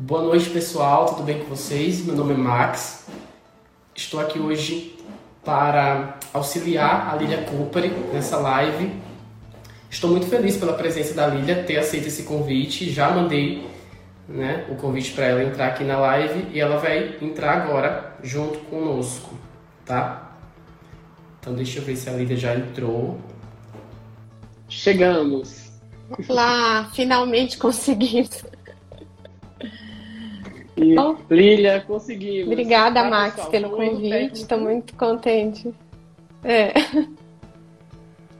Boa noite, pessoal. Tudo bem com vocês? Meu nome é Max. Estou aqui hoje para auxiliar a Lilia Cooper nessa live. Estou muito feliz pela presença da Lilia, ter aceito esse convite. Já mandei né, o convite para ela entrar aqui na live e ela vai entrar agora junto conosco, tá? Então deixa eu ver se a Lilia já entrou. Chegamos. Lá, finalmente conseguimos. E, Lília, conseguimos. Obrigada, tá, Max, pessoal, pelo convite. Estou muito contente. É.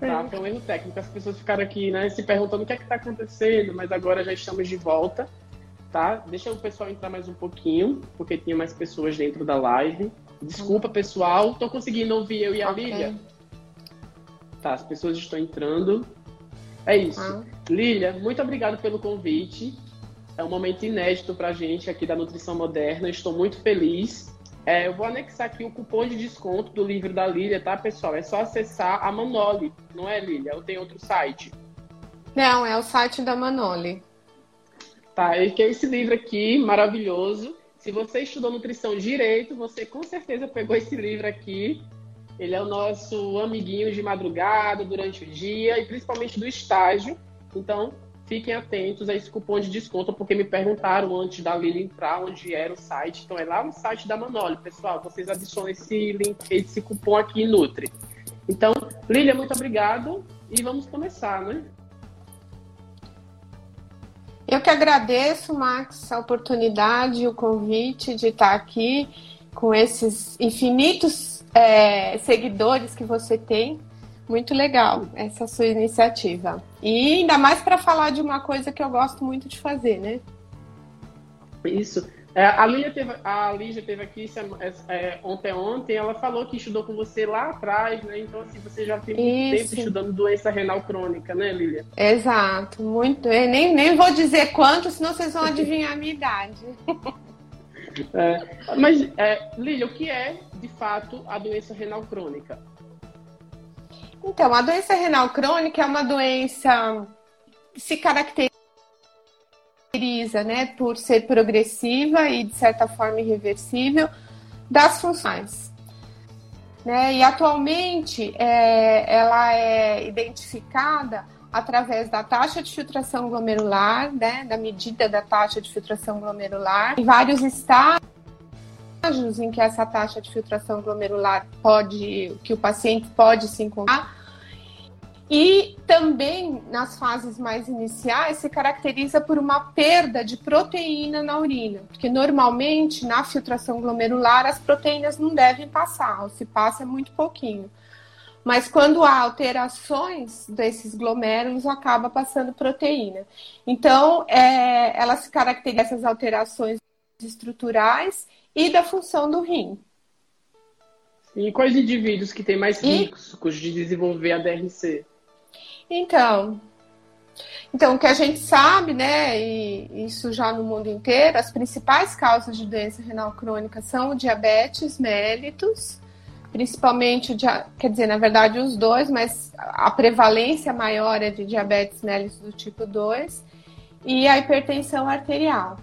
Tá, foi um erro técnico. As pessoas ficaram aqui, né, se perguntando o que é que está acontecendo, mas agora já estamos de volta, tá? Deixa o pessoal entrar mais um pouquinho, porque tinha mais pessoas dentro da live. Desculpa, pessoal. Tô conseguindo ouvir eu e a okay. Lília? Tá, as pessoas estão entrando. É isso. Ah. Lília, muito obrigado pelo convite. É um momento inédito para a gente aqui da Nutrição Moderna. Estou muito feliz. É, eu vou anexar aqui o cupom de desconto do livro da Lília, tá, pessoal? É só acessar a Manoli, não é, Lília? Ou tem outro site? Não, é o site da Manoli. Tá, e que é esse livro aqui, maravilhoso. Se você estudou nutrição direito, você com certeza pegou esse livro aqui. Ele é o nosso amiguinho de madrugada, durante o dia e principalmente do estágio. Então, fiquem atentos a esse cupom de desconto, porque me perguntaram antes da Lili entrar onde era o site. Então é lá no site da Manoli, pessoal. Vocês adicionam esse link, esse cupom aqui em Nutri. Então, Lília, muito obrigado e vamos começar, né? Eu que agradeço, Max, a oportunidade, o convite de estar aqui com esses infinitos é, seguidores que você tem muito legal essa sua iniciativa. E ainda mais para falar de uma coisa que eu gosto muito de fazer, né? Isso. É, a Lígia teve, a Lígia teve aqui é, é, ontem ontem, ela falou que estudou com você lá atrás, né? Então, assim, você já tem Isso. tempo estudando doença renal crônica, né, Lília? Exato, muito. Eu nem, nem vou dizer quanto, senão vocês vão adivinhar a minha idade. É, mas, é, Lília, o que é, de fato, a doença renal crônica? Então, a doença renal crônica é uma doença que se caracteriza né, por ser progressiva e, de certa forma, irreversível das funções. Né? E atualmente é, ela é identificada através da taxa de filtração glomerular, né, da medida da taxa de filtração glomerular, em vários estágios em que essa taxa de filtração glomerular pode, que o paciente pode se encontrar. E também nas fases mais iniciais se caracteriza por uma perda de proteína na urina, porque normalmente na filtração glomerular as proteínas não devem passar, ou se passa muito pouquinho. Mas quando há alterações desses glomérulos, acaba passando proteína. Então, é, ela se caracteriza essas alterações estruturais e da função do rim. E quais indivíduos que têm mais riscos e... de desenvolver a DRC? Então, então, o que a gente sabe, né, e isso já no mundo inteiro, as principais causas de doença renal crônica são o diabetes mellitus, principalmente, quer dizer, na verdade, os dois, mas a prevalência maior é de diabetes mellitus do tipo 2 e a hipertensão arterial.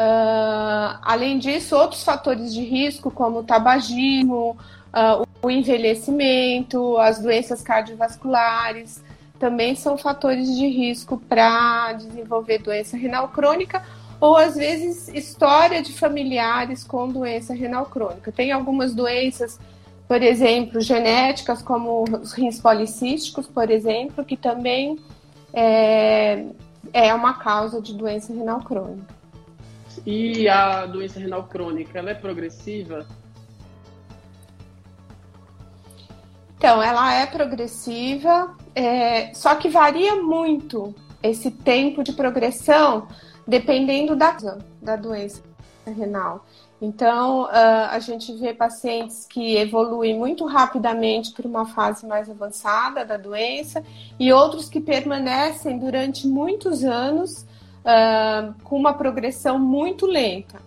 Uh, além disso, outros fatores de risco, como o tabagismo, uh, o envelhecimento, as doenças cardiovasculares, também são fatores de risco para desenvolver doença renal crônica ou às vezes história de familiares com doença renal crônica. Tem algumas doenças, por exemplo, genéticas, como os rins policísticos, por exemplo, que também é, é uma causa de doença renal crônica. E a doença renal crônica, ela é progressiva? Então, ela é progressiva, é, só que varia muito esse tempo de progressão dependendo da, da doença renal. Então, uh, a gente vê pacientes que evoluem muito rapidamente para uma fase mais avançada da doença e outros que permanecem durante muitos anos uh, com uma progressão muito lenta.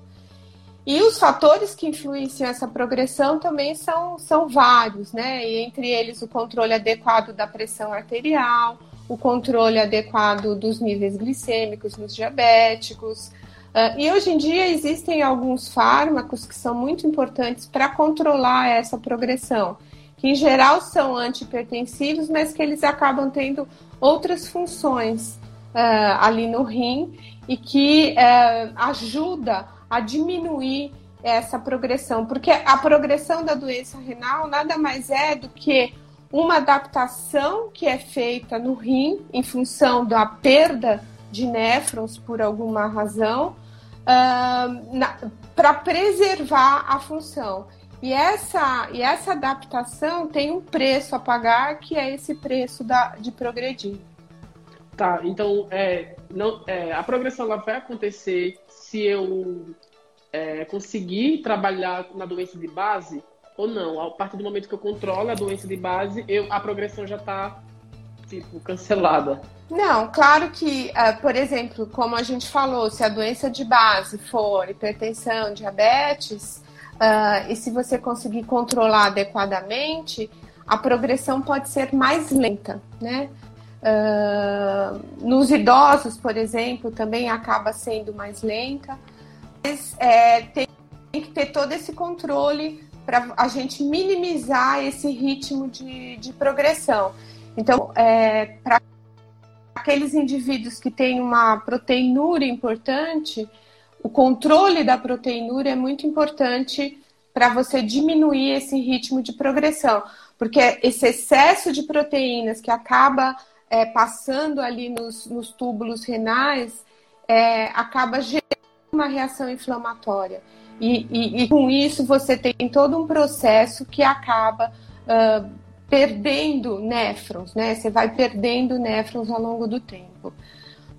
E os fatores que influenciam essa progressão também são, são vários, né? E entre eles o controle adequado da pressão arterial, o controle adequado dos níveis glicêmicos nos diabéticos, Uh, e hoje em dia existem alguns fármacos que são muito importantes para controlar essa progressão, que em geral são antipertensivos, mas que eles acabam tendo outras funções uh, ali no rim e que uh, ajuda a diminuir essa progressão, porque a progressão da doença renal nada mais é do que uma adaptação que é feita no rim em função da perda de néfrons por alguma razão uh, para preservar a função. E essa, e essa adaptação tem um preço a pagar, que é esse preço da, de progredir. Tá, então é, não, é, a progressão ela vai acontecer se eu é, conseguir trabalhar na doença de base ou não. A partir do momento que eu controlo a doença de base, eu, a progressão já está tipo, cancelada. Não, claro que, uh, por exemplo, como a gente falou, se a doença de base for hipertensão, diabetes, uh, e se você conseguir controlar adequadamente, a progressão pode ser mais lenta, né? Uh, nos idosos, por exemplo, também acaba sendo mais lenta. Mas é, tem, tem que ter todo esse controle para a gente minimizar esse ritmo de, de progressão. Então, é, para aqueles indivíduos que têm uma proteinúria importante, o controle da proteinúria é muito importante para você diminuir esse ritmo de progressão, porque esse excesso de proteínas que acaba é, passando ali nos, nos túbulos renais é, acaba gerando uma reação inflamatória. E, e, e, com isso você tem todo um processo que acaba uh, perdendo néfrons, né? Você vai perdendo néfrons ao longo do tempo.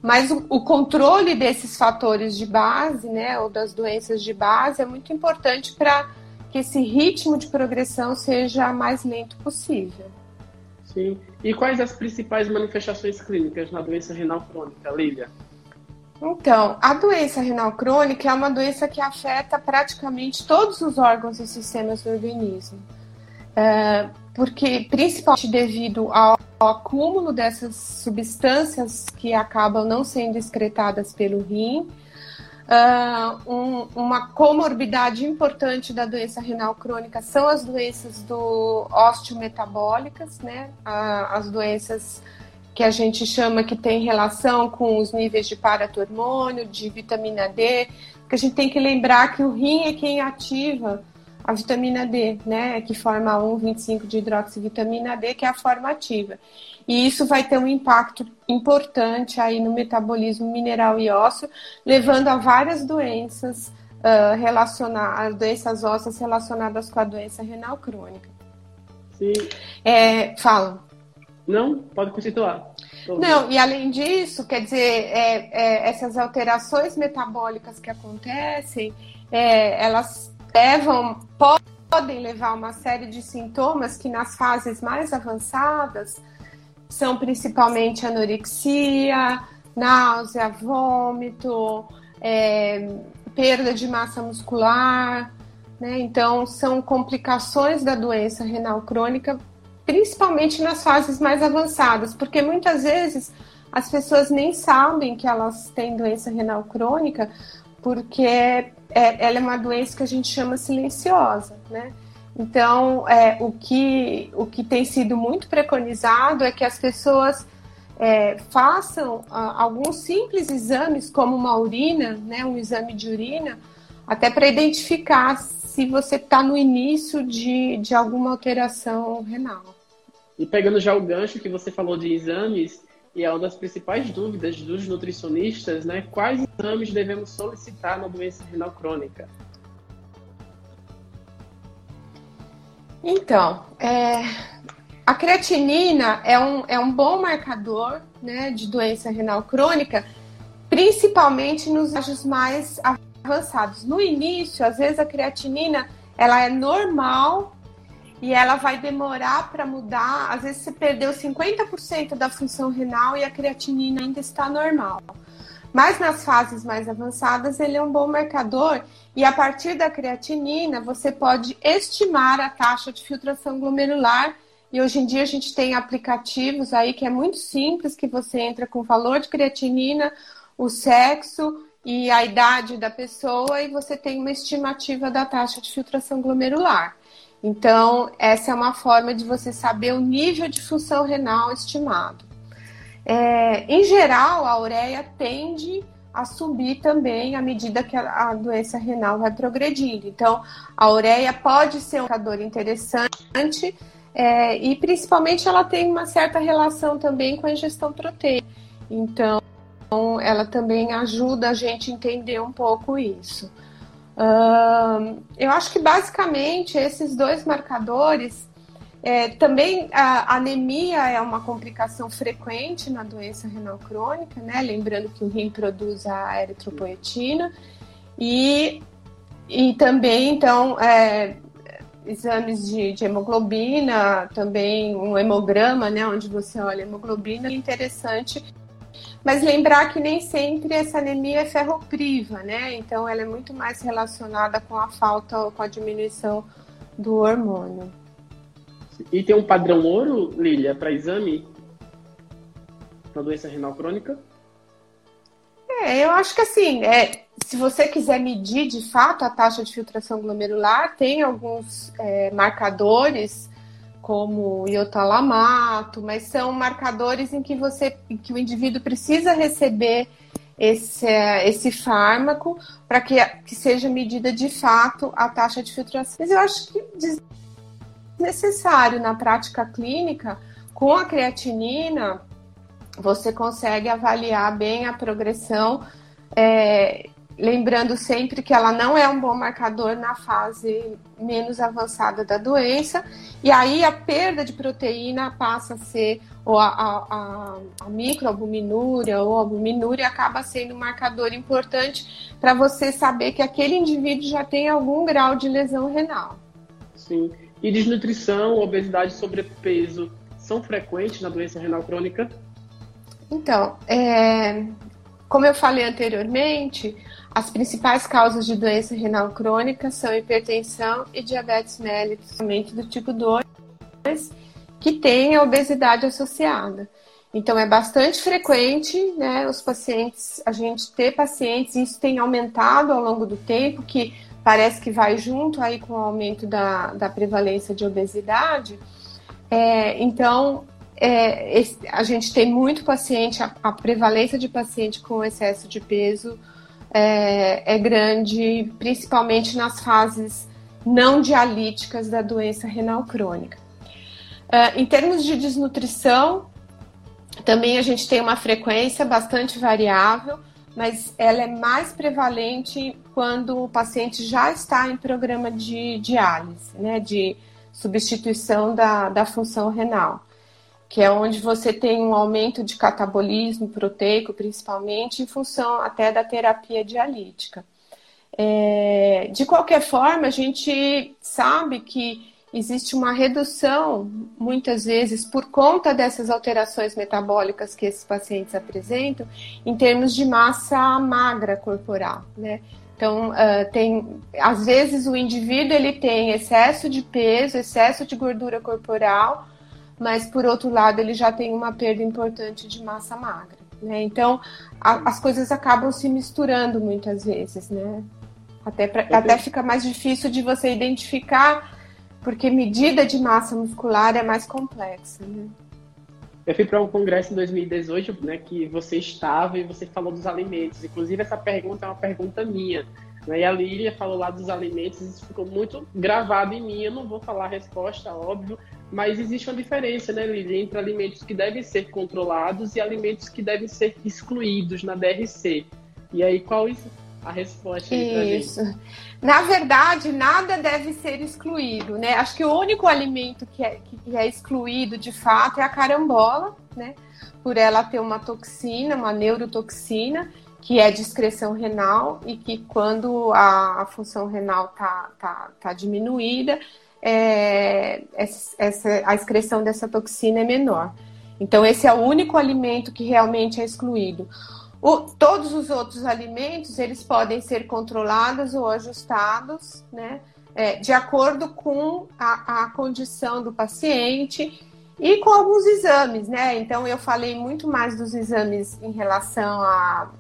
Mas o, o, controle desses fatores de base, né, ou das doenças de base, é muito importante para que esse ritmo de progressão seja mais lento possível. Sim. E quais as principais manifestações clínicas na doença renal crônica, Lília? Então, a doença renal crônica é uma doença que afeta praticamente todos os órgãos e sistemas do organismo. É, porque principalmente devido ao, acúmulo dessas substâncias que acabam não sendo excretadas pelo rim, uh, um, uma comorbidade importante da doença renal crônica são as doenças do osteometabólicas, né? Uh, as doenças que a gente chama que tem relação com os níveis de paratormônio, de vitamina D, porque a gente tem que lembrar que o rim é quem ativa a vitamina D, né, que forma 1,25 de hidroxivitamina D, que é a forma ativa. E isso vai ter um impacto importante aí no metabolismo mineral e ósseo, levando a várias doenças uh, relacionadas, doenças ósseas relacionadas com a doença renal crônica. Sim. É, fala. Não, pode continuar. Não, e além disso, quer dizer, é, é, essas alterações metabólicas que acontecem, é, elas levam, podem levar a uma série de sintomas que nas fases mais avançadas são principalmente anorexia, náusea, vômito, é, perda de massa muscular, né? Então são complicações da doença renal crônica, principalmente nas fases mais avançadas, porque muitas vezes as pessoas nem sabem que elas têm doença renal crônica, porque é, ela é uma doença que a gente chama silenciosa, né? Então, é, o, que, o que tem sido muito preconizado é que as pessoas é, façam ah, alguns simples exames, como uma urina, né, um exame de urina, até para identificar se você está no início de, de alguma alteração renal. E pegando já o gancho que você falou de exames, e é uma das principais dúvidas dos nutricionistas, né? Quais exames devemos solicitar na doença renal crônica? Então, é, a creatinina é um, é um bom marcador né, de doença renal crônica, principalmente nos estágios mais avançados. No início, às vezes a creatinina ela é normal e ela vai demorar para mudar. Às vezes você perdeu 50% da função renal e a creatinina ainda está normal. Mas nas fases mais avançadas, ele é um bom marcador e a partir da creatinina você pode estimar a taxa de filtração glomerular. E hoje em dia a gente tem aplicativos aí que é muito simples, que você entra com o valor de creatinina, o sexo e a idade da pessoa e você tem uma estimativa da taxa de filtração glomerular. Então, essa é uma forma de você saber o nível de função renal estimado. É, em geral, a ureia tende a subir também à medida que a, doença renal vai progredindo. Então, a ureia pode ser um marcador interessante é, e, principalmente, ela tem uma certa relação também com a ingestão proteica. Então, ela também ajuda a gente a entender um pouco isso. Eu acho que basicamente esses dois marcadores. É, também a anemia é uma complicação frequente na doença renal crônica, né? Lembrando que o rim produz a eritropoetina. E, e também, então, é, exames de, de, hemoglobina, também um hemograma, né? Onde você olha hemoglobina, é interessante mas lembrar que nem sempre essa anemia é ferropriva, né? Então ela é muito mais relacionada com a falta ou com a diminuição do hormônio. E tem um padrão ouro, Lília, para exame na doença renal crônica? É, eu acho que assim, é, se você quiser medir de fato a taxa de filtração glomerular, tem alguns é, marcadores como iotalamato, mas são marcadores em que você, em que o indivíduo precisa receber esse, esse fármaco para que, que seja medida de fato a taxa de filtração. Mas eu acho que necessário na prática clínica, com a creatinina, você consegue avaliar bem a progressão é, Lembrando sempre que ela não é um bom marcador na fase menos avançada da doença, e aí a perda de proteína passa a ser, ou a, a, a microalbuminúria ou a albuminúria acaba sendo um marcador importante para você saber que aquele indivíduo já tem algum grau de lesão renal. Sim. E desnutrição, obesidade e sobrepeso são frequentes na doença renal crônica? Então, é, como eu falei anteriormente, as principais causas de doença renal crônica são hipertensão e diabetes mellitus, do tipo 2, que tem a obesidade associada. Então é bastante frequente, né, os pacientes, a gente ter pacientes, isso tem aumentado ao longo do tempo, que parece que vai junto aí com o aumento da, da prevalência de obesidade. É, então, é, a gente tem muito paciente, a, a prevalência de paciente com excesso de peso é, é grande, principalmente nas fases não dialíticas da doença renal crônica. Uh, em termos de desnutrição, também a gente tem uma frequência bastante variável, mas ela é mais prevalente quando o paciente já está em programa de diálise, né, de substituição da, da função renal que é onde você tem um aumento de catabolismo proteico, principalmente, em função até da terapia dialítica. É, de qualquer forma, a gente sabe que existe uma redução, muitas vezes, por conta dessas alterações metabólicas que esses pacientes apresentam, em termos de massa magra corporal, né? Então, uh, tem, às vezes o indivíduo ele tem excesso de peso, excesso de gordura corporal, mas por outro lado ele já tem uma perda importante de massa magra. Né? Então a, as coisas acabam se misturando muitas vezes, né? Até, pra, até fica mais difícil de você identificar, porque medida de massa muscular é mais complexa. Né? Eu fui para um congresso em 2018, né, que você estava e você falou dos alimentos. Inclusive, essa pergunta é uma pergunta minha. Né? E a Lília falou lá dos alimentos, isso ficou muito gravado em mim. Eu não vou falar a resposta, óbvio, mas existe uma diferença, né, Lília, entre alimentos que devem ser controlados e alimentos que devem ser excluídos na DRC. E aí, qual? A resposta aí Isso. Na verdade, nada deve ser excluído, né? Acho que o único alimento que é, que é excluído de fato é a carambola, né? Por ela ter uma toxina, uma neurotoxina, que é de excreção renal e que quando a, a função renal tá, tá, tá diminuída, é, essa, a excreção dessa toxina é menor. Então, esse é o único alimento que realmente é excluído. O, todos os outros alimentos, eles podem ser controlados ou ajustados, né? É, de acordo com a, a condição do paciente e com alguns exames, né? Então, eu falei muito mais dos exames em relação a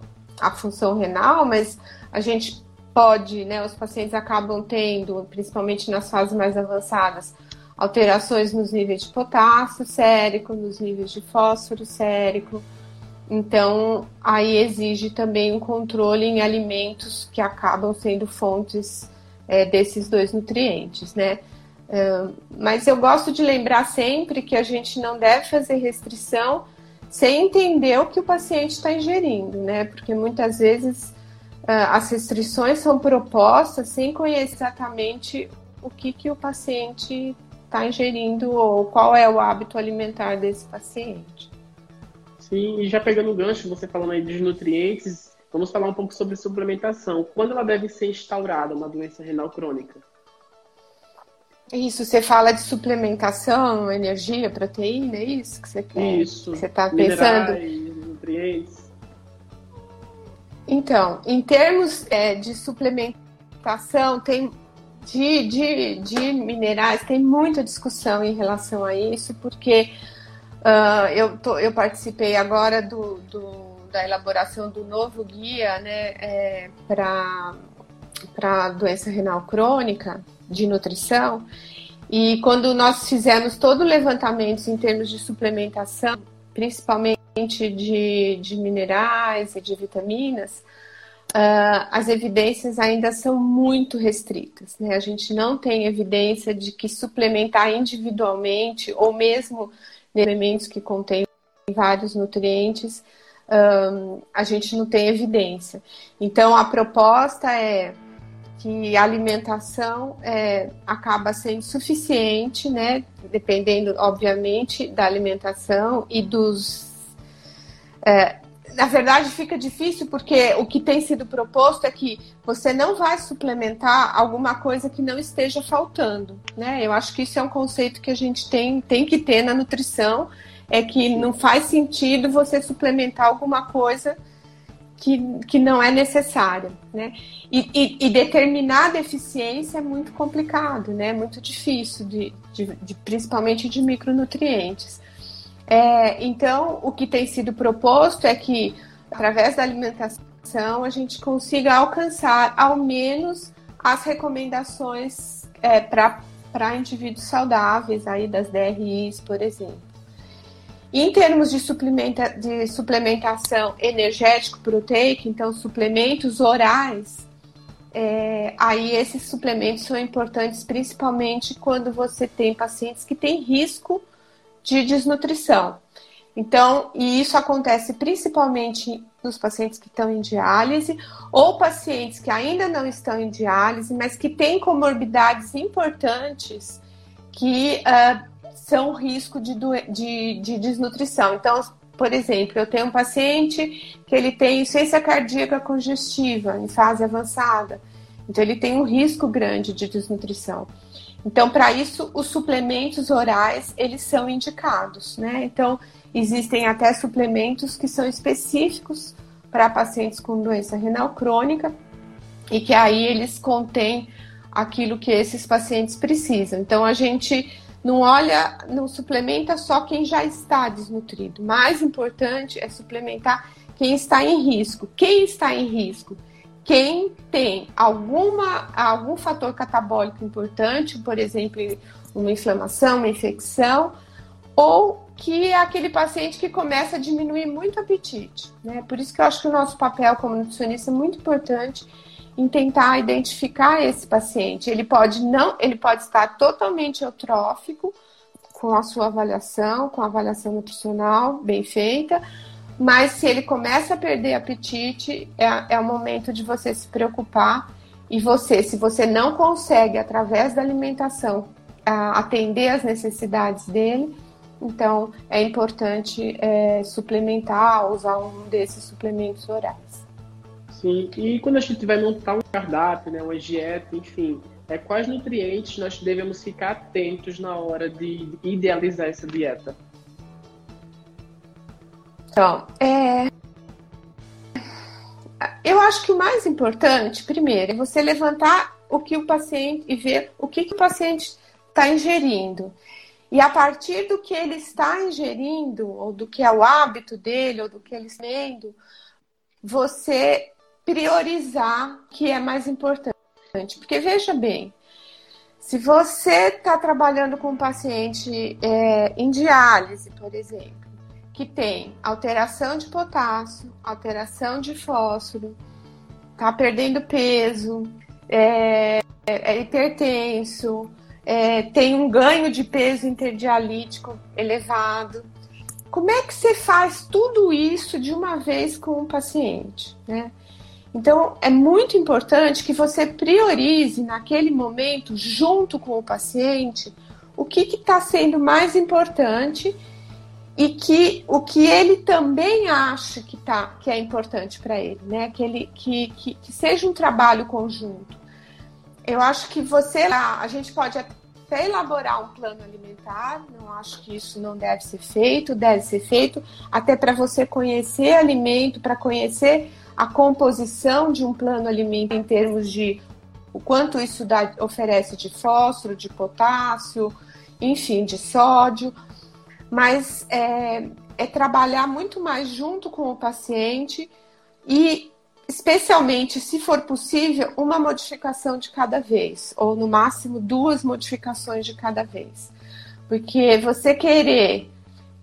a função renal, mas a gente pode, né, os pacientes acabam tendo, principalmente nas fases mais avançadas, alterações nos níveis de potássio sérico, nos níveis de fósforo sérico. Então, aí exige também um controle em alimentos que acabam sendo fontes é, desses dois nutrientes, né? Uh, mas eu gosto de lembrar sempre que a gente não deve fazer restrição sem entender o que o paciente está ingerindo, né? Porque muitas vezes uh, as restrições são propostas sem conhecer exatamente o que, que o paciente está ingerindo ou qual é o hábito alimentar desse paciente. Sim, e já pegando o gancho, você falando aí dos nutrientes, vamos falar um pouco sobre suplementação. Quando ela deve ser instaurada, uma doença renal crônica? Isso, você fala de suplementação, energia, proteína, é isso que você quer? Isso. Que você está pensando? nutrientes. Então, em termos é, de suplementação, tem de, de, de minerais, tem muita discussão em relação a isso, porque uh, eu, tô, eu participei agora do, do, da elaboração do novo guia né, é, para doença renal crônica, de nutrição. E quando nós fizemos todo o levantamento em termos de suplementação, principalmente de, de minerais e de vitaminas, uh, as evidências ainda são muito restritas. Né? A gente não tem evidência de que suplementar individualmente ou mesmo elementos que contêm vários nutrientes, um, a gente não tem evidência. Então, a proposta é que a alimentação é, acaba sendo suficiente, né? Dependendo, obviamente, da alimentação e dos. É, na verdade, fica difícil porque o que tem sido proposto é que você não vai suplementar alguma coisa que não esteja faltando, né? Eu acho que isso é um conceito que a gente tem, tem que ter na nutrição, é que não faz sentido você suplementar alguma coisa que, que não é necessária, né? E, e, e, determinar a deficiência é muito complicado, né? Muito difícil, de, de, de principalmente de micronutrientes. É, então, o que tem sido proposto é que, através da alimentação, a gente consiga alcançar ao menos as recomendações é, para indivíduos saudáveis, aí das DRIs, por exemplo. Em termos de, suplementa, de suplementação energético-proteica, então suplementos orais, é, aí esses suplementos são importantes principalmente quando você tem pacientes que têm risco de desnutrição. Então, e isso acontece principalmente nos pacientes que estão em diálise ou pacientes que ainda não estão em diálise, mas que têm comorbidades importantes que uh, são risco de, de, de desnutrição. Então, por exemplo, eu tenho um paciente que ele tem insuficiência cardíaca congestiva em fase avançada. Então, ele tem um risco grande de desnutrição. Então, para isso, os suplementos orais, eles são indicados, né? Então, existem até suplementos que são específicos para pacientes com doença renal crônica e que aí eles contêm aquilo que esses pacientes precisam. Então, a gente não olha, não suplementa só quem já está desnutrido. Mais importante é suplementar quem está em risco. Quem está em risco? Quem tem alguma, algum fator catabólico importante, por exemplo, uma inflamação, uma infecção, ou que é aquele paciente que começa a diminuir muito o apetite. Né? Por isso que eu acho que o nosso papel como nutricionista é muito importante em tentar identificar esse paciente. Ele pode não, ele pode estar totalmente eutrófico com a sua avaliação, com a avaliação nutricional bem feita, mas se ele começa a perder apetite, é, é o momento de você se preocupar e você, se você não consegue através da alimentação atender as necessidades dele, então é importante é, suplementar, usar um desses suplementos orais. Sim, e quando a gente vai montar um cardápio, né, uma dieta, enfim, é, quais nutrientes nós devemos ficar atentos na hora de idealizar essa dieta? Então, é... eu acho que o mais importante, primeiro, é você levantar o que o paciente e ver o que, que o paciente está ingerindo. E a partir do que ele está ingerindo, ou do que é o hábito dele, ou do que ele está comendo, você priorizar o que é mais importante. Porque veja bem, se você está trabalhando com um paciente é, em diálise, por exemplo, que tem alteração de potássio, alteração de fósforo, está perdendo peso, é, é hipertenso, é, tem um ganho de peso interdialítico elevado. Como é que você faz tudo isso de uma vez com o paciente? Né? Então, é muito importante que você priorize naquele momento, junto com o paciente, o que está sendo mais importante e que o que ele também acha que, tá, que é importante para ele, né? Que, ele, que, que, que seja um trabalho conjunto. Eu acho que você, a gente pode até elaborar um plano alimentar, não acho que isso não deve ser feito, deve ser feito até para você conhecer alimento, para conhecer a composição de um plano alimentar em termos de o quanto isso dá, oferece de fósforo, de potássio, enfim, de sódio, mas é, é trabalhar muito mais junto com o paciente e especialmente, se for possível, uma modificação de cada vez, ou no máximo duas modificações de cada vez. Porque você querer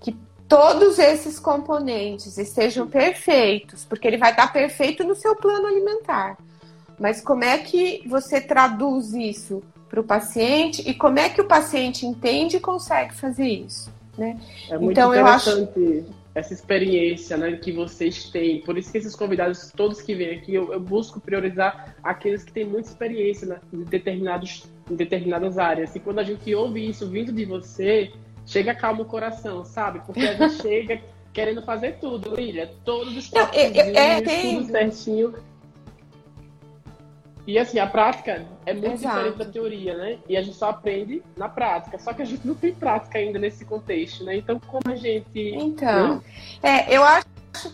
que todos esses componentes estejam perfeitos, porque ele vai estar perfeito no seu plano alimentar. Mas como é que você traduz isso para o paciente e como é que o paciente entende e consegue fazer isso? Né? É muito então, interessante. Eu acho essa experiência né, que vocês têm. Por isso que esses convidados, todos que vêm aqui, eu, eu busco priorizar aqueles que têm muita experiência né, em, determinados, em determinadas áreas. E quando a gente ouve isso vindo de você, chega calma o coração, sabe? Porque a gente chega querendo fazer tudo, Lília. Todos os toques, é, é, é, tudo certinho. E assim, a prática é muito Exato. diferente da teoria, né? E a gente só aprende na prática. Só que a gente não tem prática ainda nesse contexto, né? Então, como a gente. Então, né? é, eu acho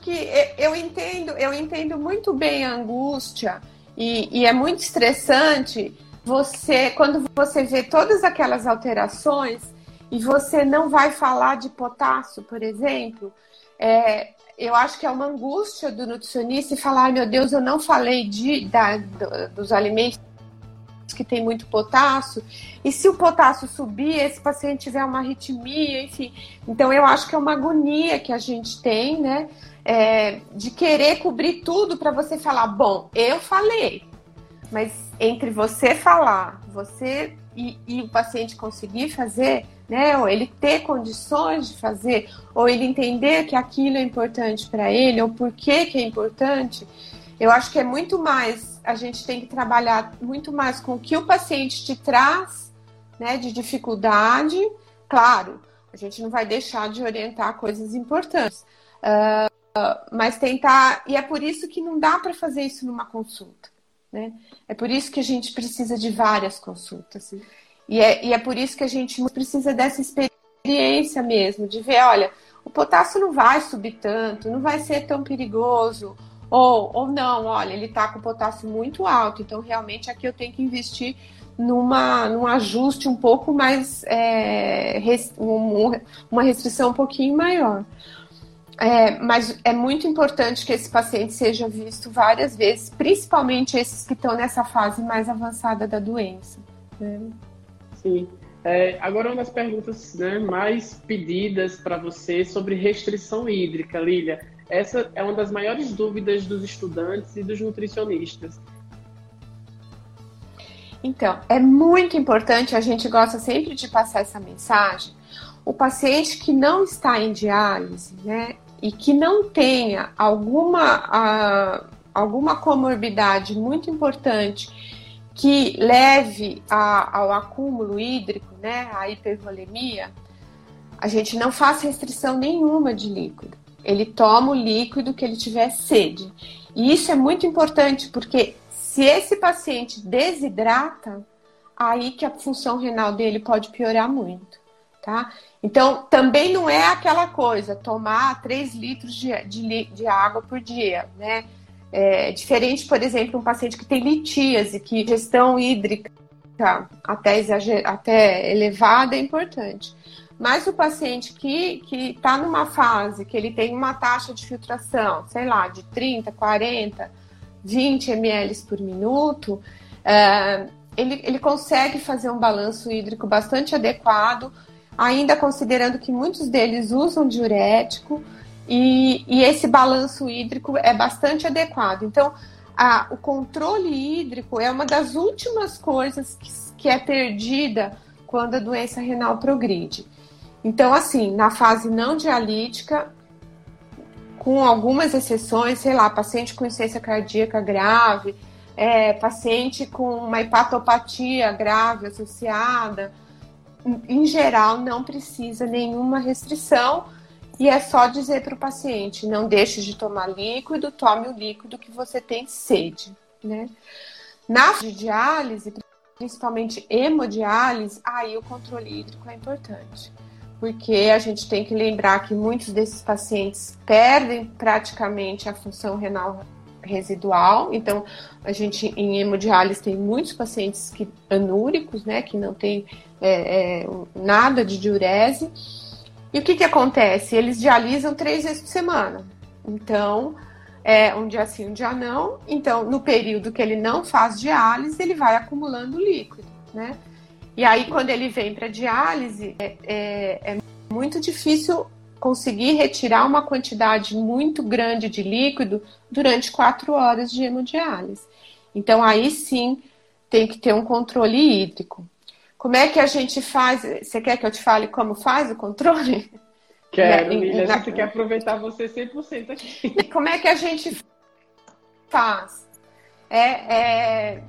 que eu entendo, eu entendo muito bem a angústia e, e é muito estressante você quando você vê todas aquelas alterações e você não vai falar de potássio, por exemplo. É, eu acho que é uma angústia do nutricionista e falar, meu Deus, eu não falei de, da, dos alimentos que tem muito potássio, e se o potássio subir, esse paciente tiver uma arritmia, enfim. Então, eu acho que é uma agonia que a gente tem, né, é, de querer cobrir tudo para você falar, bom, eu falei, mas entre você falar, você e, e o paciente conseguir fazer, né? Ou ele ter condições de fazer, ou ele entender que aquilo é importante para ele, ou por que, que é importante. Eu acho que é muito mais, a gente tem que trabalhar muito mais com o que o paciente te traz, né, de dificuldade. Claro, a gente não vai deixar de orientar coisas importantes, uh, mas tentar. E é por isso que não dá para fazer isso numa consulta. Né? É por isso que a gente precisa de várias consultas. E é, e é por isso que a gente precisa dessa experiência mesmo, de ver, olha, o potássio não vai subir tanto, não vai ser tão perigoso. Ou, ou não, olha, ele está com potássio muito alto, então realmente aqui eu tenho que investir numa, num ajuste um pouco mais, é, res, um, uma restrição um pouquinho maior. É, mas é muito importante que esse paciente seja visto várias vezes, principalmente esses que estão nessa fase mais avançada da doença. Né? Sim. É, agora, uma das perguntas né, mais pedidas para você sobre restrição hídrica, Lília. Essa é uma das maiores dúvidas dos estudantes e dos nutricionistas. Então, é muito importante, a gente gosta sempre de passar essa mensagem. O paciente que não está em diálise, né, e que não tenha alguma, a, alguma comorbidade muito importante que leve a, ao acúmulo hídrico, né, à hipervolemia, a gente não faz restrição nenhuma de líquido. Ele toma o líquido que ele tiver sede. E isso é muito importante, porque se esse paciente desidrata, aí que a função renal dele pode piorar muito, tá? Então, também não é aquela coisa, tomar 3 litros de, de, de água por dia, né? É, diferente, por exemplo, um paciente que tem litíase, que gestão hídrica até, exager... até elevada é importante. Mas o paciente que está numa fase que ele tem uma taxa de filtração, sei lá, de 30, 40, 20 ml por minuto, é, ele, ele consegue fazer um balanço hídrico bastante adequado, ainda considerando que muitos deles usam diurético, e, e esse balanço hídrico é bastante adequado. Então, a, o controle hídrico é uma das últimas coisas que, que é perdida quando a doença renal progride. Então, assim, na fase não dialítica, com algumas exceções, sei lá, paciente com insuficiência cardíaca grave, é, paciente com uma hepatopatia grave associada, em geral, não precisa nenhuma restrição e é só dizer para o paciente: não deixe de tomar líquido, tome o líquido que você tem sede, né? Na diálise, principalmente hemodiálise, aí o controle hídrico é importante porque a gente tem que lembrar que muitos desses pacientes perdem praticamente a função renal residual. Então, a gente em hemodiálise tem muitos pacientes que anúricos, né, que não tem é, é, nada de diurese. E o que, que acontece? Eles dialisam três vezes por semana. Então, é, um dia sim, um dia não. Então, no período que ele não faz diálise, ele vai acumulando líquido, né? E aí, quando ele vem para diálise, é, é, é muito difícil conseguir retirar uma quantidade muito grande de líquido durante quatro horas de hemodiálise. Então, aí sim tem que ter um controle hídrico. Como é que a gente faz? Você quer que eu te fale como faz o controle? Quero, Lília. Na... Você quer aproveitar você 100% aqui. Como é que a gente faz? É, é,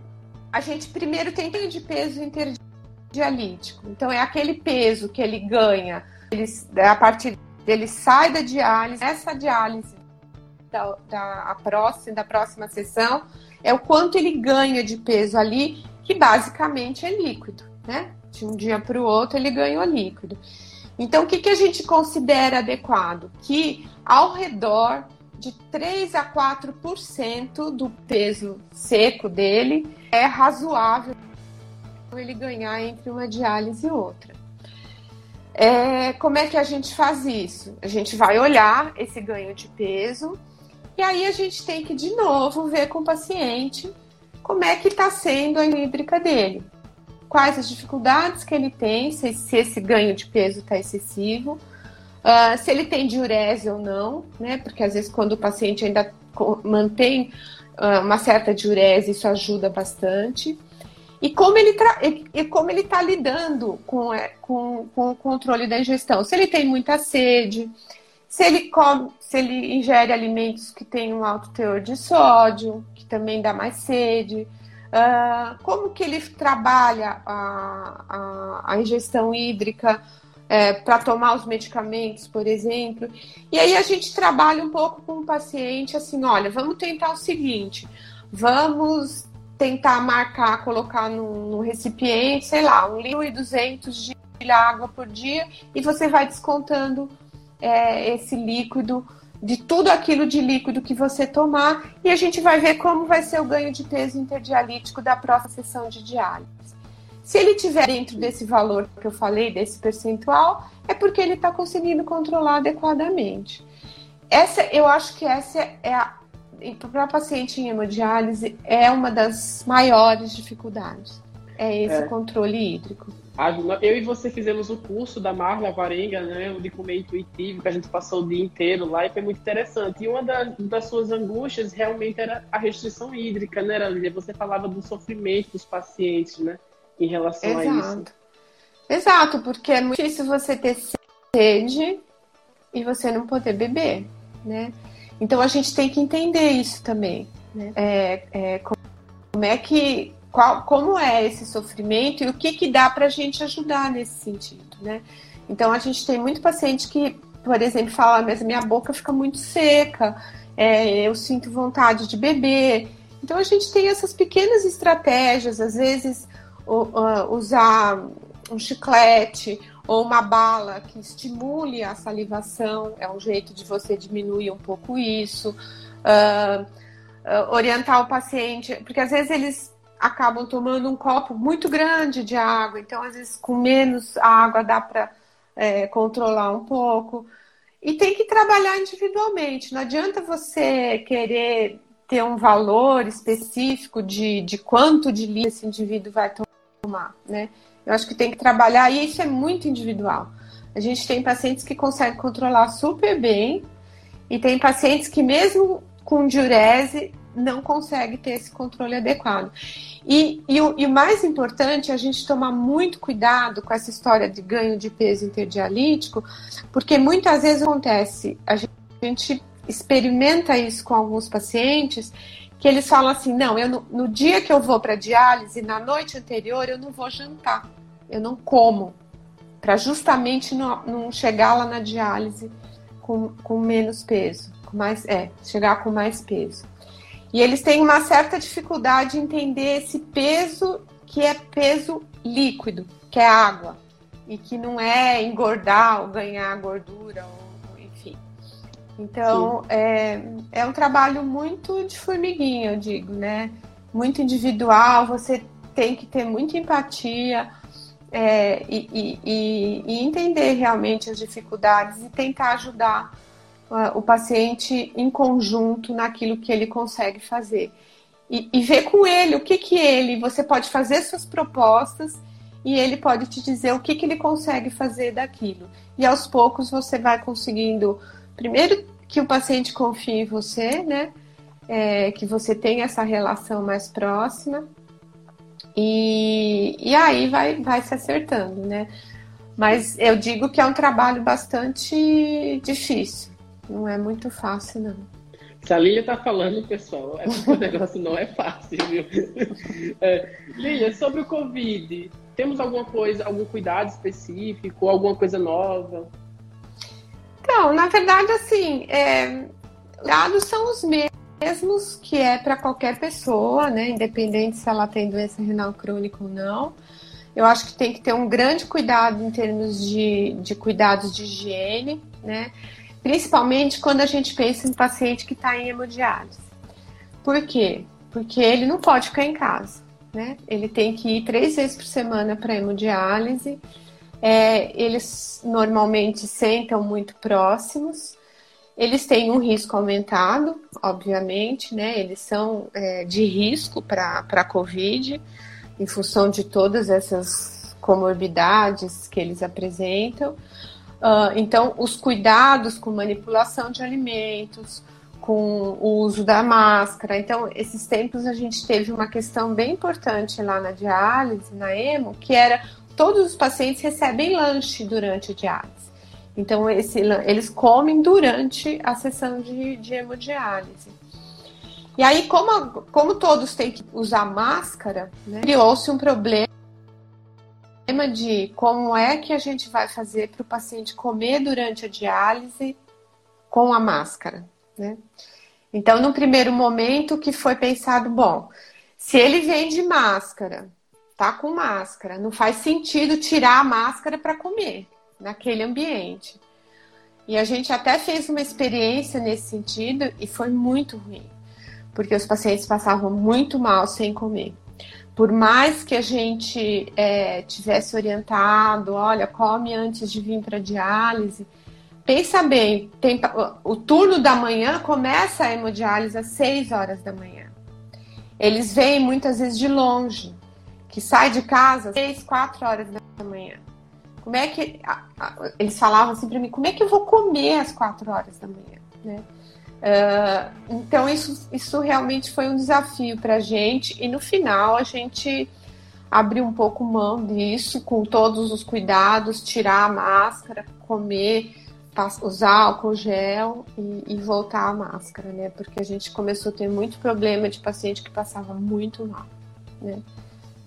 a gente primeiro tem de peso interdiálico dialítico. Então, é aquele peso que ele ganha ele, a partir dele sai da diálise, essa diálise da, da, próxima, da próxima sessão é o quanto ele ganha de peso ali, que basicamente é líquido, né? De um dia para o outro ele ganhou líquido. Então, o que, que a gente considera adequado? Que ao redor de 3 a 4% do peso seco dele é razoável ele ganhar entre uma diálise e outra. É, como é que a gente faz isso? A gente vai olhar esse ganho de peso e aí a gente tem que de novo ver com o paciente como é que está sendo a hídrica dele. Quais as dificuldades que ele tem, se, se esse ganho de peso está excessivo, uh, se ele tem diurese ou não, né? Porque às vezes quando o paciente ainda mantém uh, uma certa diurese, isso ajuda bastante e como ele e como ele está lidando com, é, com, com o controle da ingestão. Se ele tem muita sede, se ele come, se ele ingere alimentos que têm um alto teor de sódio, que também dá mais sede, uh, como que ele trabalha a, a, a ingestão hídrica é, para tomar os medicamentos, por exemplo. E aí a gente trabalha um pouco com o paciente assim, olha, vamos tentar o seguinte, vamos tentar marcar, colocar no, no recipiente, sei lá, um litro e duzentos de água por dia e você vai descontando é, esse líquido de tudo aquilo de líquido que você tomar e a gente vai ver como vai ser o ganho de peso interdialítico da próxima sessão de diálise. Se ele tiver dentro desse valor que eu falei, desse percentual, é porque ele está conseguindo controlar adequadamente. Essa, eu acho que essa é a para paciente em hemodiálise é uma das maiores dificuldades. É esse é. controle hídrico. Eu e você fizemos o curso da Marla Varenga, né, de comer intuitivo, que a gente passou o dia inteiro lá e foi muito interessante. E uma das, das suas angústias realmente era a restrição hídrica, né, Lília? Você falava do sofrimento dos pacientes, né, em relação Exato. a isso. Exato, porque é muito difícil você ter sede e você não poder beber, né? Então a gente tem que entender isso também. Né? É, é, como é que. Qual, como é esse sofrimento e o que, que dá para a gente ajudar nesse sentido, né? Então a gente tem muito paciente que, por exemplo, fala, mas minha boca fica muito seca, é, eu sinto vontade de beber. Então a gente tem essas pequenas estratégias, às vezes usar um chiclete ou uma bala que estimule a salivação, é um jeito de você diminuir um pouco isso. Uh, orientar o paciente, porque às vezes eles acabam tomando um copo muito grande de água, então às vezes com menos água dá para é, controlar um pouco. E tem que trabalhar individualmente. Não adianta você querer ter um valor específico de, de quanto de litro esse indivíduo vai tomar, né? Eu acho que tem que trabalhar, e isso é muito individual. A gente tem pacientes que conseguem controlar super bem, e tem pacientes que, mesmo com diurese, não consegue ter esse controle adequado. E, e, o, e, o, mais importante é a gente tomar muito cuidado com essa história de ganho de peso interdialítico, porque muitas vezes acontece, a gente, experimenta isso com alguns pacientes, que eles falam assim: não, eu no, no dia que eu vou para diálise, na noite anterior, eu não vou jantar, eu não como, para justamente não, não chegar lá na diálise com, com menos peso, com mais, é, chegar com mais peso. E eles têm uma certa dificuldade em entender esse peso que é peso líquido, que é água, e que não é engordar ou ganhar gordura, ou, enfim. Então, é, é um trabalho muito de formiguinha, eu digo, né? Muito individual, você tem que ter muita empatia é, e, e, e entender realmente as dificuldades e tentar ajudar o paciente em conjunto naquilo que ele consegue fazer. E, e, ver com ele o que que ele, você pode fazer suas propostas e ele pode te dizer o que que ele consegue fazer daquilo. E aos poucos você vai conseguindo, primeiro que o paciente confie em você, né? É, que você tenha essa relação mais próxima e, e aí vai, vai se acertando, né? Mas eu digo que é um trabalho bastante difícil não é muito fácil, não. Se a Lilia tá falando, pessoal, é o negócio não é fácil, viu? É, Lilia, sobre o Covid, temos alguma coisa, algum cuidado específico, alguma coisa nova? Então, na verdade, assim, é, dados são os mesmos que é para qualquer pessoa, né? Independente se ela tem doença renal crônica ou não. Eu acho que tem que ter um grande cuidado em termos de, de cuidados de higiene, né? Principalmente quando a gente pensa em paciente que está em hemodiálise. Por quê? Porque ele não pode ficar em casa, né? Ele tem que ir três vezes por semana para hemodiálise. É, eles normalmente sentam muito próximos. Eles têm um risco aumentado, obviamente, né? Eles são é, de risco para a Covid, em função de todas essas comorbidades que eles apresentam. Uh, então, os cuidados com manipulação de alimentos, com o uso da máscara. Então, esses tempos a gente teve uma questão bem importante lá na diálise, na emo, que era todos os pacientes recebem lanche durante a diálise. Então, esse, eles comem durante a sessão de, de hemodiálise. E aí, como, como todos têm que usar máscara, né, criou-se um problema de como é que a gente vai fazer para o paciente comer durante a diálise com a máscara, né? Então, no primeiro momento que foi pensado, bom, se ele vem de máscara, tá com máscara, não faz sentido tirar a máscara para comer naquele ambiente. E a gente até fez uma experiência nesse sentido e foi muito ruim, porque os pacientes passavam muito mal sem comer por mais que a gente é, tivesse orientado, olha, come antes de vir para diálise, pensa bem, tem, o, turno da manhã começa a hemodiálise às 6 horas da manhã. Eles vêm muitas vezes de longe, que sai de casa às 6, 4 horas da manhã. Como é que. Eles falavam assim para mim, como é que eu vou comer às 4 horas da manhã? Né? Uh, então, isso, isso realmente foi um desafio para a gente, e no final a gente abriu um pouco mão disso, com todos os cuidados, tirar a máscara, comer, usar álcool gel e, e, voltar a máscara, né? Porque a gente começou a ter muito problema de paciente que passava muito mal, né?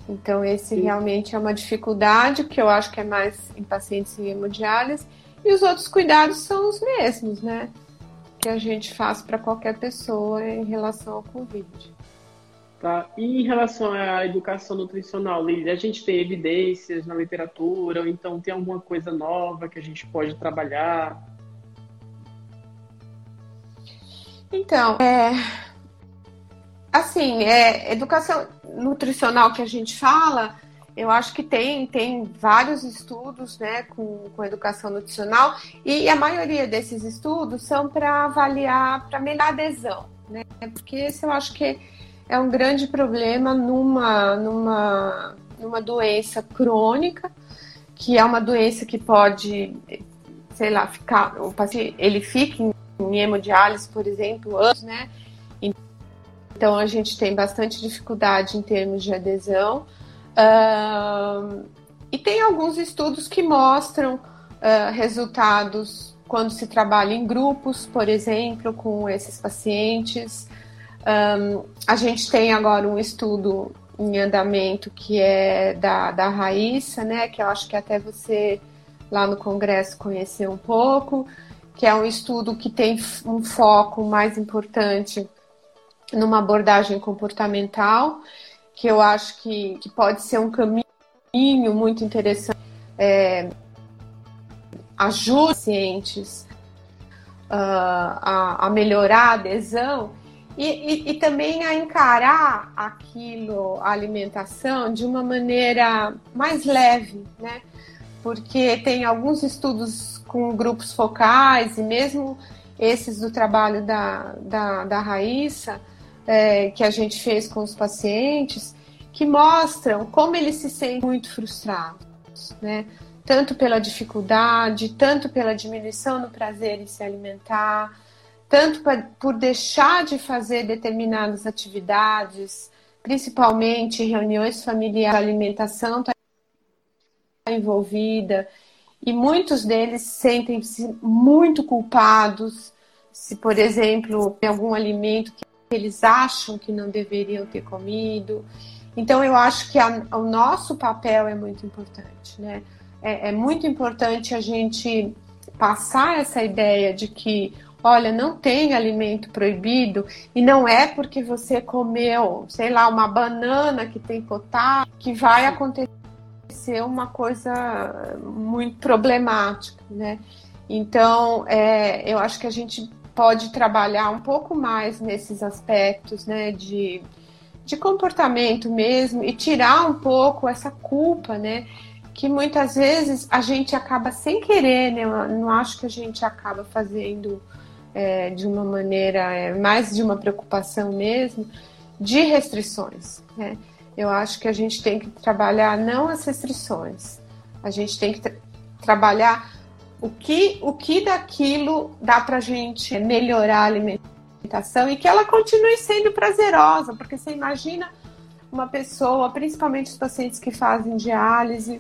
Então, esse Sim. realmente é uma dificuldade, que eu acho que é mais em pacientes em hemodiálise, e os outros cuidados são os mesmos, né? Que a gente faz para qualquer pessoa em relação ao Covid. Tá. E em relação à educação nutricional, Lili, a gente tem evidências na literatura, ou então tem alguma coisa nova que a gente pode trabalhar? Então, é, assim, é, educação nutricional que a gente fala eu acho que tem, tem vários estudos né, com, com educação nutricional e a maioria desses estudos são para avaliar, para melhorar adesão, né? Porque esse eu acho que é um grande problema numa, numa, numa doença crônica, que é uma doença que pode, sei lá, ficar, o paciente, ele fica em, em hemodiálise, por exemplo, anos, né? Então a gente tem bastante dificuldade em termos de adesão. Uh, e tem alguns estudos que mostram uh, resultados quando se trabalha em grupos, por exemplo, com esses pacientes. Um, a gente tem agora um estudo em andamento que é da, da Raíssa, né? Que eu acho que até você lá no Congresso conheceu um pouco, que é um estudo que tem um foco mais importante numa abordagem comportamental que eu acho que, que pode ser um caminho muito interessante. É, ajuda pacientes uh, a, a, melhorar a adesão e, e, e, também a encarar aquilo, a alimentação, de uma maneira mais leve, né? Porque tem alguns estudos com grupos focais e mesmo esses do trabalho da, da, da Raíssa, é, que a gente fez com os pacientes, que mostram como eles se sentem muito frustrados, né? Tanto pela dificuldade, tanto pela diminuição no prazer em se alimentar, tanto por deixar de fazer determinadas atividades, principalmente reuniões familiares, alimentação está envolvida, e muitos deles sentem-se muito culpados se, por exemplo, tem algum alimento que eles acham que não deveriam ter comido. Então, eu acho que a, o nosso papel é muito importante, né? É, é muito importante a gente passar essa ideia de que, olha, não tem alimento proibido e não é porque você comeu, sei lá, uma banana que tem potássio que vai acontecer uma coisa muito problemática, né? Então, é, eu acho que a gente pode trabalhar um pouco mais nesses aspectos, né, de, de comportamento mesmo e tirar um pouco essa culpa, né, que muitas vezes a gente acaba sem querer, né, eu não acho que a gente acaba fazendo é, de uma maneira é, mais de uma preocupação mesmo de restrições, né. Eu acho que a gente tem que trabalhar não as restrições, a gente tem que tra trabalhar o que, o que daquilo dá para gente melhorar a alimentação e que ela continue sendo prazerosa, porque você imagina uma pessoa, principalmente os pacientes que fazem diálise,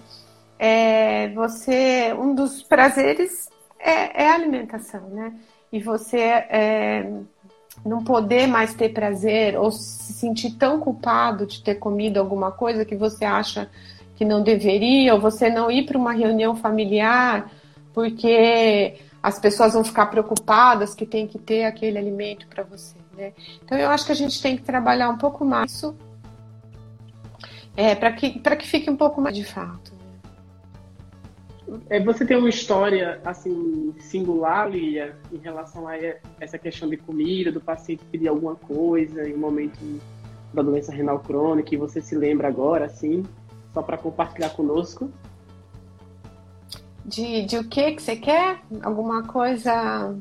é, você um dos prazeres é, é a alimentação, né? E você é, não poder mais ter prazer ou se sentir tão culpado de ter comido alguma coisa que você acha que não deveria, ou você não ir para uma reunião familiar porque as pessoas vão ficar preocupadas que tem que ter aquele alimento para você, né? Então eu acho que a gente tem que trabalhar um pouco mais isso é, para que, que fique um pouco mais de fato. É, você tem uma história assim singular, Lia, em relação a essa questão de comida, do paciente pedir alguma coisa em um momento da doença renal crônica, e você se lembra agora, assim, só para compartilhar conosco? De, de o que que você quer? Alguma coisa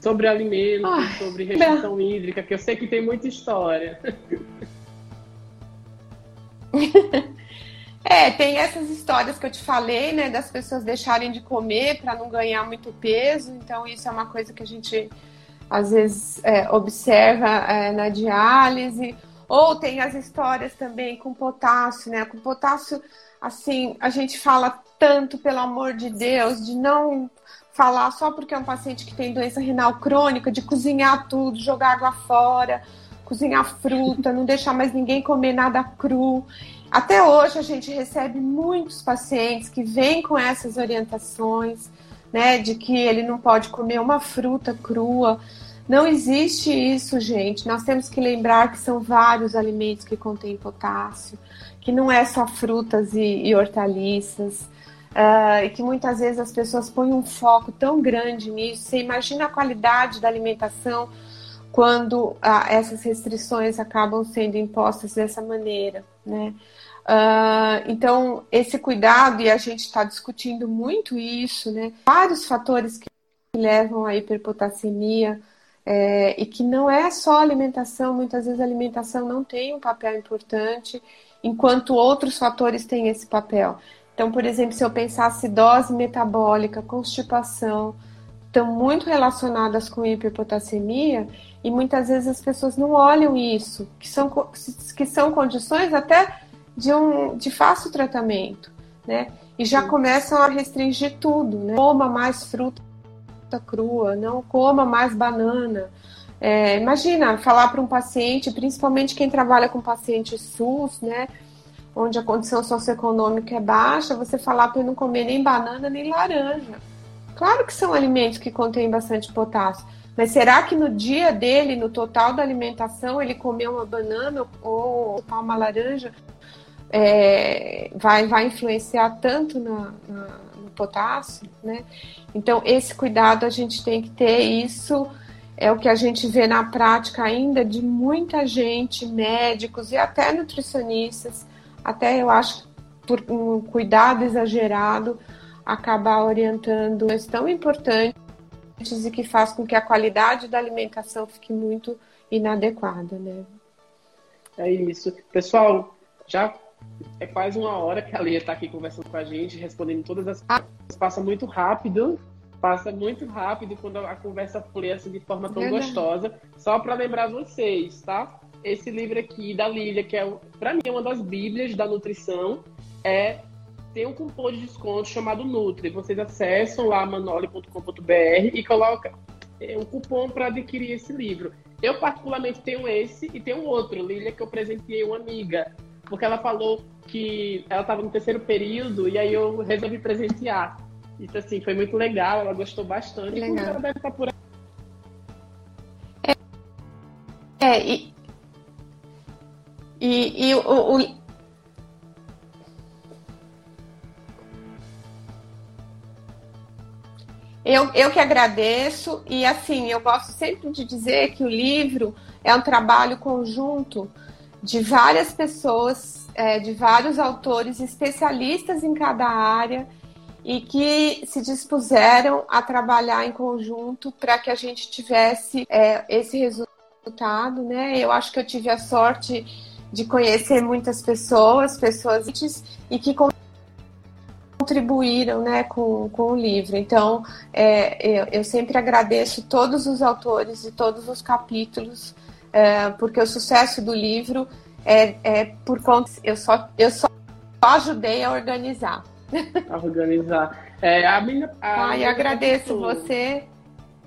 sobre alimento, ah, sobre restrição hídrica, que eu sei que tem muita história. é, tem essas histórias que eu te falei, né, das pessoas deixarem de comer para não ganhar muito peso. Então isso é uma coisa que a gente às vezes é, observa é, na diálise. Ou tem as histórias também com potássio, né? Com potássio, assim, a gente fala tanto, pelo amor de Deus, de não falar só porque é um paciente que tem doença renal crônica, de cozinhar tudo, jogar água fora, cozinhar fruta, não deixar mais ninguém comer nada cru. Até hoje a gente recebe muitos pacientes que vêm com essas orientações, né, de que ele não pode comer uma fruta crua. Não existe isso, gente. Nós temos que lembrar que são vários alimentos que contêm potássio, que não é só frutas e, e hortaliças. Uh, e que muitas vezes as pessoas põem um foco tão grande nisso. Você imagina a qualidade da alimentação, quando ah, essas restrições acabam sendo impostas dessa maneira, né? Uh, então, esse cuidado, e a gente está discutindo muito isso, né? Vários fatores que levam à hiperpotassemia, é, e que não é só alimentação, muitas vezes a alimentação não tem um papel importante, enquanto outros fatores têm esse papel. Então, por exemplo, se eu pensasse dose metabólica, constipação, estão muito relacionadas com hiperpotassemia, e muitas vezes as pessoas não olham isso, que são, que são condições até de, um, de fácil tratamento, né? E já começam a restringir tudo, né? Coma mais fruta crua, não coma mais banana. É, imagina falar para um paciente, principalmente quem trabalha com paciente SUS, né? Onde a condição socioeconômica é baixa, você falar para não comer nem banana nem laranja. Claro que são alimentos que contêm bastante potássio, mas será que no dia dele, no total da alimentação, ele comeu uma banana ou uma laranja? é, vai, vai influenciar tanto na, na, no potássio, né? Então, esse cuidado a gente tem que ter, isso é o que a gente vê na prática ainda de muita gente, médicos e até nutricionistas, até eu acho por um cuidado exagerado, acabar orientando coisas tão importantes e que faz com que a qualidade da alimentação fique muito inadequada, né? É isso. Pessoal, já é quase uma hora que a Lia está aqui conversando com a gente, respondendo todas as coisas. Passa muito rápido, passa muito rápido quando a conversa flui assim de forma tão Verdade. gostosa. Só para lembrar vocês, tá? Esse livro aqui da Lília, que é para mim é uma das bíblias da nutrição, é tem um cupom de desconto chamado Nutri. Vocês acessam lá manoli.com.br e colocam é, um cupom para adquirir esse livro. Eu particularmente tenho esse e tenho outro, Lília, que eu presenteei uma amiga porque ela falou que ela estava no terceiro período e aí eu resolvi presentear. Isso assim, foi muito legal, ela gostou bastante. Legal. ela deve estar por É, é e, e, e o, o... Eu, eu que agradeço, e assim, eu gosto sempre de dizer que o livro é um trabalho conjunto de várias pessoas, é, de vários autores especialistas em cada área e que se dispuseram a trabalhar em conjunto para que a gente tivesse é, esse resultado, né? Eu acho que eu tive a sorte de conhecer muitas pessoas, pessoas e que contribuíram né, com, com o livro. Então, é, eu, eu sempre agradeço todos os autores e todos os capítulos é, porque o sucesso do livro é, é por conta. Eu só, eu só ajudei a organizar. A organizar. É, a minha, a Ai, agradeço você.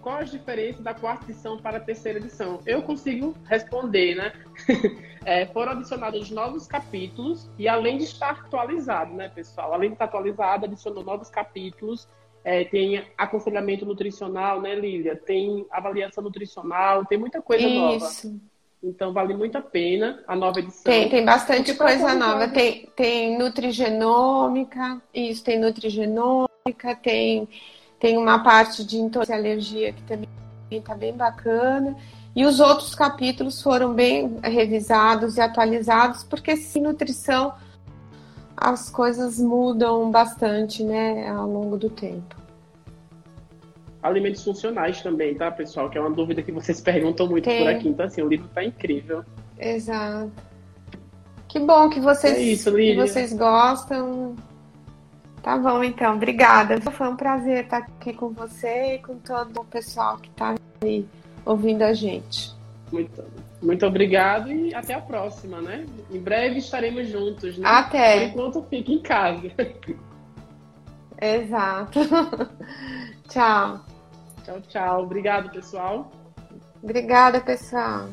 Qual a diferença da quarta edição para a terceira edição? Eu consigo responder, né? É, foram adicionados novos capítulos e além de estar atualizado, né, pessoal? Além de estar atualizado, adicionou novos capítulos é, tem aconselhamento nutricional, né, Lília? Tem avaliação nutricional, tem muita coisa Isso. nova. Então vale muito a pena a nova edição. Tem, tem bastante coisa nova. Tem, tem nutrigenômica, isso, tem nutrigenômica, tem, tem uma parte de intolerância e alergia que também está bem bacana. E os outros capítulos foram bem revisados e atualizados, porque sim, nutrição as coisas mudam bastante, né, ao longo do tempo. Alimentos funcionais também, tá, pessoal? Que é uma dúvida que vocês perguntam muito Tem. por aqui. Então, assim, o livro tá incrível. Exato. Que bom que vocês, é isso, que vocês gostam. Tá bom, então. Obrigada. Foi um prazer estar aqui com você e com todo o pessoal que está aí ouvindo a gente. Muito, muito obrigado e até a próxima, né? Em breve estaremos juntos, né? Até. Por enquanto, fique em casa. Exato. tchau. Tchau, tchau. Obrigado, pessoal. Obrigada, pessoal.